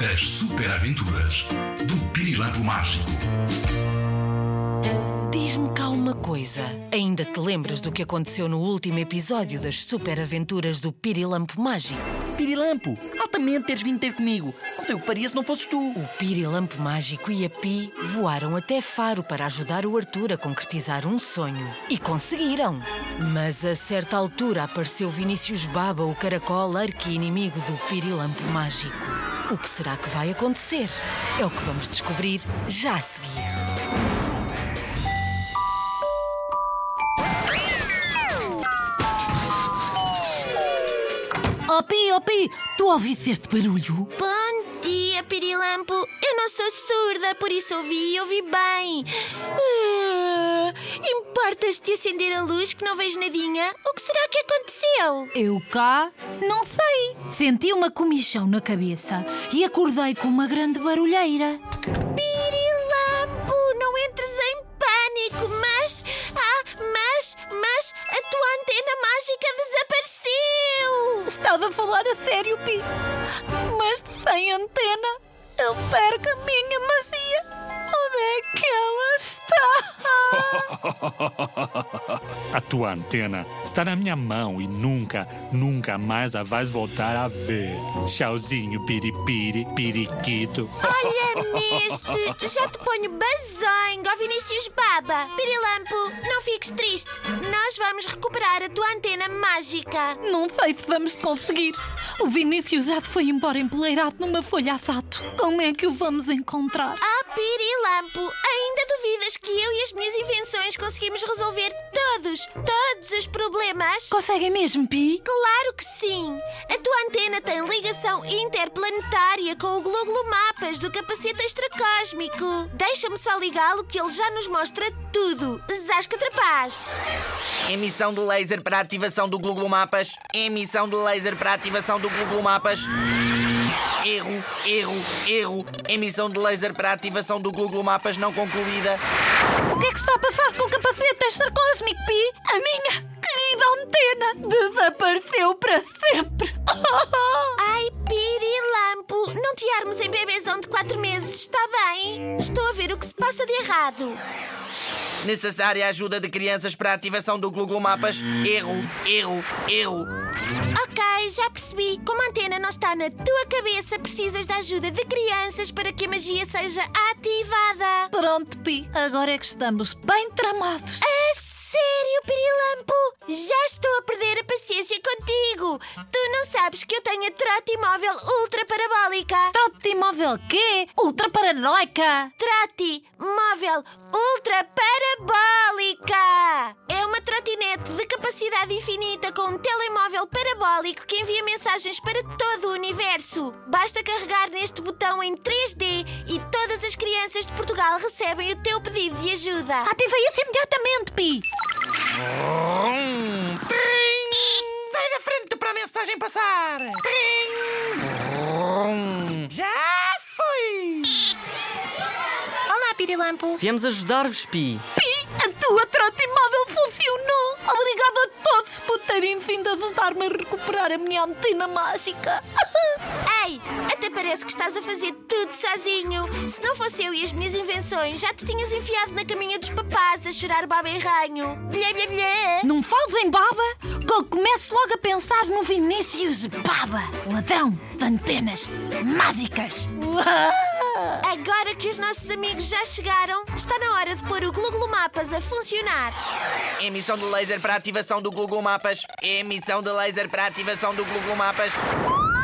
As super aventuras do Pirilampo Mágico. Diz-me cá uma coisa. Ainda te lembras do que aconteceu no último episódio das super aventuras do Pirilampo Mágico? Pirilampo, altamente teres vindo ter comigo. Não sei o que faria se não fosses tu. O Pirilampo Mágico e a Pi voaram até Faro para ajudar o Arthur a concretizar um sonho. E conseguiram! Mas a certa altura apareceu Vinícius Baba, o caracol arqui-inimigo do Pirilampo Mágico. O que será que vai acontecer? É o que vamos descobrir já a seguir. Oh Pi, oh Pi, tu ouviste este barulho? Bom dia, Pirilampo. Eu não sou surda, por isso ouvi e ouvi bem. Ah, Importas-te acender a luz que não vejo nadinha? O que será que aconteceu? Eu cá? Não sei. Senti uma comichão na cabeça e acordei com uma grande barulheira. Pirilampo, não entres em pânico, mas. Ah, mas. Mas a tua antena mágica desapareceu! Estava a falar a sério, Pi. Mas sem antena, eu perco a minha macia. É que ela está? A tua antena está na minha mão e nunca, nunca mais a vais voltar a ver. Tchauzinho, piripiri, piriquito. Olha neste! Já te ponho bazongo, ó Vinícius Baba! Pirilampo, não fiques triste. Nós vamos recuperar a tua antena mágica. Não sei se vamos conseguir. O Vinícius já foi embora empoleirado numa folha assato. Como é que o vamos encontrar? Ah, Pirilampo, ainda duvidas que eu e as minhas invenções conseguimos resolver todos, todos os problemas? Conseguem mesmo, Pi? Claro que sim! A tua antena tem ligação interplanetária com o Gluglo Mapas do capacete extracósmico. Deixa-me só ligá-lo que ele já nos mostra tudo. Zasca Trapaz! Emissão de laser para ativação do Google Mapas. Emissão de laser para ativação do Google Mapas. Erro, erro, erro. Emissão de laser para ativação do Google Mapas não concluída. O que é que se está a passar com o capacete extracósmico, Pi? A minha querida antena desapareceu para sempre. Ai, Pirilampo, não te armes em bebezão de 4 meses, está bem? Estou a ver o que se passa de errado. Necessária ajuda de crianças para ativação do Google Mapas. Erro, erro, erro. Ok, já percebi. Como a antena não está na tua cabeça, precisas da ajuda de crianças para que a magia seja ativada. Pronto, Pi, agora é que estamos bem tramados. A sério, Pirilampo? Já estou a perder a paciência contigo. Tu não sabes que eu tenho a trote móvel ultra parabólica. Trote móvel quê? Ultra paranoica. Trote móvel ultra parabólica. É uma trotinete de capacidade infinita com um telemóvel parabólico que envia mensagens para todo o universo. Basta carregar neste botão em 3D e todas as crianças de Portugal recebem o teu pedido de ajuda. Ativei isso imediatamente, Pi. Sai da frente para a mensagem passar. Já foi. Olá, Pirilampo. Viemos ajudar-vos, Pi. Pi, a tua trote móvel funcionou. Obrigada a todos por terem vindo ajudar-me a recuperar a minha antena mágica. Ei, até parece que estás a fazer tudo sozinho. Se não fosse eu e as minhas invenções, já te tinhas enfiado na caminha dos papás a chorar baba e ranho. Blé, blé, blé. Não fales em baba, que eu começo logo a pensar no Vinícius Baba, ladrão de antenas mágicas. Agora que os nossos amigos já chegaram, está na hora de pôr o Gluglo Mapas a funcionar. Emissão de laser para ativação do Google Mapas. Emissão de laser para ativação do Google Mapas.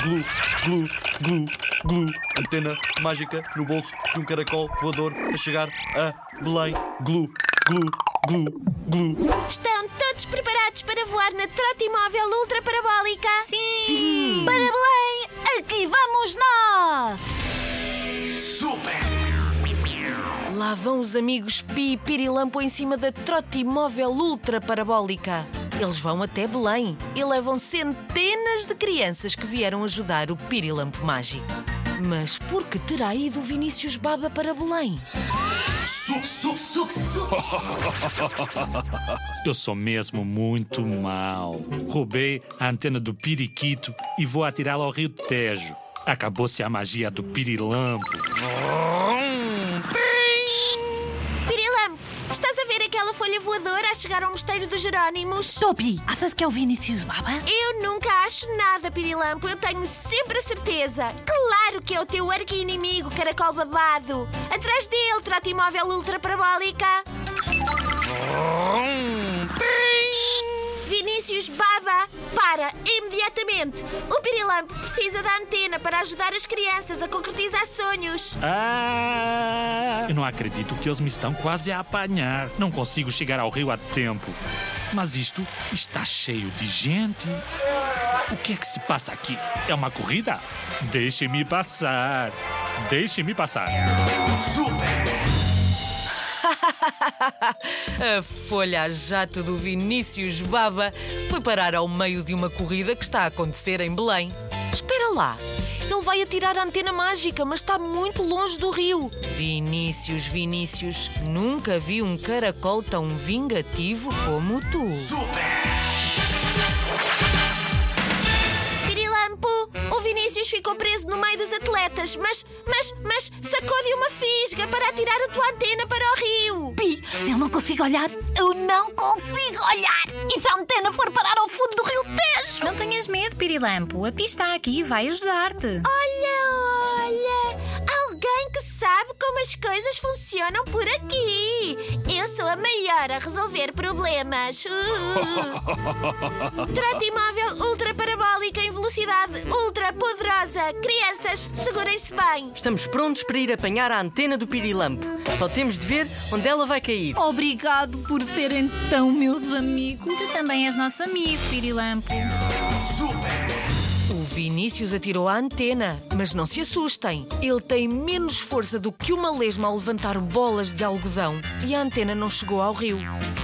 Glu, glu, glu, glu. Antena mágica no bolso de um caracol voador a chegar a Belém. Glu, glu, glu, glu. Estão todos preparados para voar na trotimóvel ultra parabólica? Sim. Para Belém, aqui vamos nós! Super! Lá vão os amigos Pi e Pirilampo em cima da trotimóvel ultra parabólica. Eles vão até Belém e levam centenas de crianças que vieram ajudar o Pirilampo mágico. Mas por que terá ido o Vinícius Baba para Belém? Su, su, su, Eu sou mesmo muito mau. Roubei a antena do periquito e vou atirá-la ao Rio Tejo. Acabou-se a magia do pirilampo. Pirilampo, estás a ver voadora a chegar ao mosteiro dos Jerónimos? Topi, achas que é o Vinicius Baba? Eu nunca acho nada, Pirilampo. Eu tenho sempre a certeza. Claro que é o teu arqui-inimigo, caracol babado. Atrás dele, trotimóvel ultra parabólica. Vinícius Baba, para imediatamente. O Pirilampo precisa da antena para ajudar as crianças a concretizar sonhos. Ah! Eu não acredito que eles me estão quase a apanhar. Não consigo chegar ao rio a tempo. Mas isto está cheio de gente. O que é que se passa aqui? É uma corrida? Deixe-me passar. Deixe-me passar. A folha a jato do Vinícius Baba foi parar ao meio de uma corrida que está a acontecer em Belém. Espera lá, ele vai atirar a antena mágica, mas está muito longe do rio. Vinícius, Vinícius, nunca vi um caracol tão vingativo como tu. Pirilampo, o Vinícius ficou preso no meio dos atletas, mas, mas, mas sacou-de uma fisga para atirar a tua antena para o rio. Eu não consigo olhar. Eu não consigo olhar. E se a antena for parar ao fundo do rio Tejo? Não tenhas medo, Pirilampo. A Pi está aqui e vai ajudar-te. Olha, olha, alguém que sabe como as coisas funcionam por aqui. Eu sou a maior a resolver problemas. Uh. Ultra em velocidade ultra Crianças, segurem-se bem. Estamos prontos para ir apanhar a antena do pirilampo. Só temos de ver onde ela vai cair. Obrigado por serem tão meus amigos. Tu também és nosso amigo, Pirilampo. O Vinícius atirou a antena, mas não se assustem. Ele tem menos força do que uma lesma ao levantar bolas de algodão e a antena não chegou ao rio.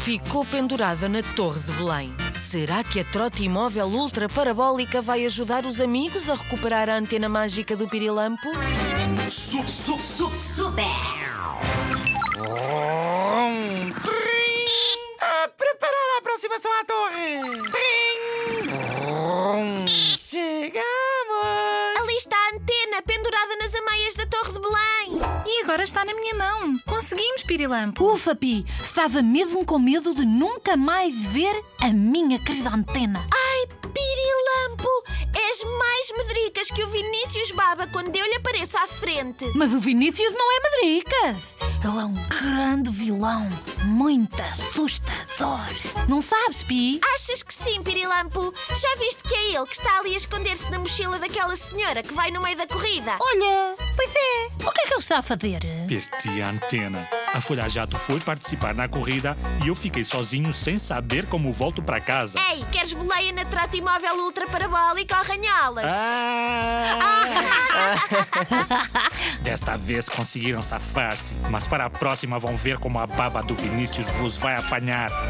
Ficou pendurada na Torre de Belém. Será que a trote imóvel ultra parabólica vai ajudar os amigos a recuperar a antena mágica do Pirilampo? Su, su, su, Ah, preparar a aproximação à torre. Chegamos! Ali está a antena pendurada nas ameias da Torre de Belém. E agora está na minha mão. Conseguimos, Pirilampo. Ufa, Pi, estava mesmo com medo de nunca mais ver a minha querida antena. Ai, Pirilampo, és mais medricas que o Vinícius Baba quando eu lhe apareço à frente. Mas o Vinícius não é Madricas. Ele é um grande vilão, muito assustador. Não sabes, Pi? Achas que sim, Pirilampo? Já viste que é ele que está ali a esconder-se na mochila daquela senhora que vai no meio da corrida? Olha, pois é. O que é que ele está a fazer? Perdi a antena. A Folha Jato foi participar na corrida e eu fiquei sozinho sem saber como volto para casa. Ei, queres boleia na trata imóvel ultra parabólica ou ranholas? Ah! Desta vez conseguiram safar-se, mas para a próxima vão ver como a baba do Vinícius vos vai apanhar.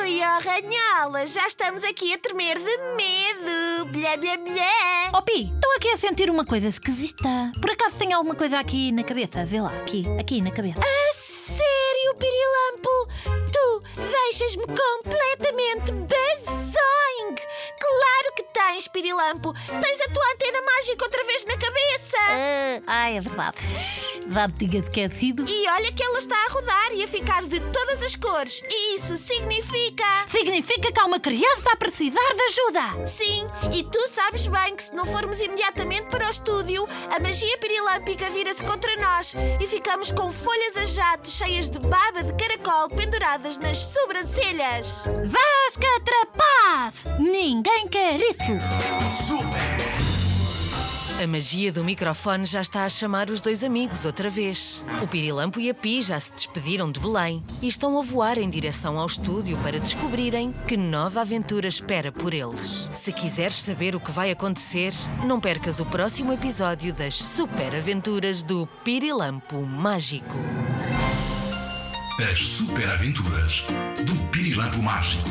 Ui, ó ranholas, já estamos aqui a tremer de medo. Blé, blé, blé. Oh, Pi, estou aqui a sentir uma coisa esquisita. Por acaso tem alguma coisa aqui na cabeça? Vê lá, aqui, aqui na cabeça. A sério, Pirilampo? Tu deixas-me completamente bazongue. Claro que tens, Pirilampo. Tens a tua antena mágica outra vez na cabeça. Ah, ai, é verdade. Me tinha esquecido. E olha que ela está a rodar e a ficar de todas as cores. E isso significa. Significa que há uma criança a precisar de ajuda. Sim, e tu sabes bem que se não formos imediatamente para o estúdio, a magia pirilâmpica vira-se contra nós e ficamos com folhas a jato cheias de baba de caracol penduradas nas sobrancelhas. Vasca trapaz! Ninguém quer isso. A magia do microfone já está a chamar os dois amigos outra vez. O Pirilampo e a Pi já se despediram de Belém e estão a voar em direção ao estúdio para descobrirem que nova aventura espera por eles. Se quiseres saber o que vai acontecer, não percas o próximo episódio das Super Aventuras do Pirilampo Mágico. As super aventuras do Pirilampo Mágico.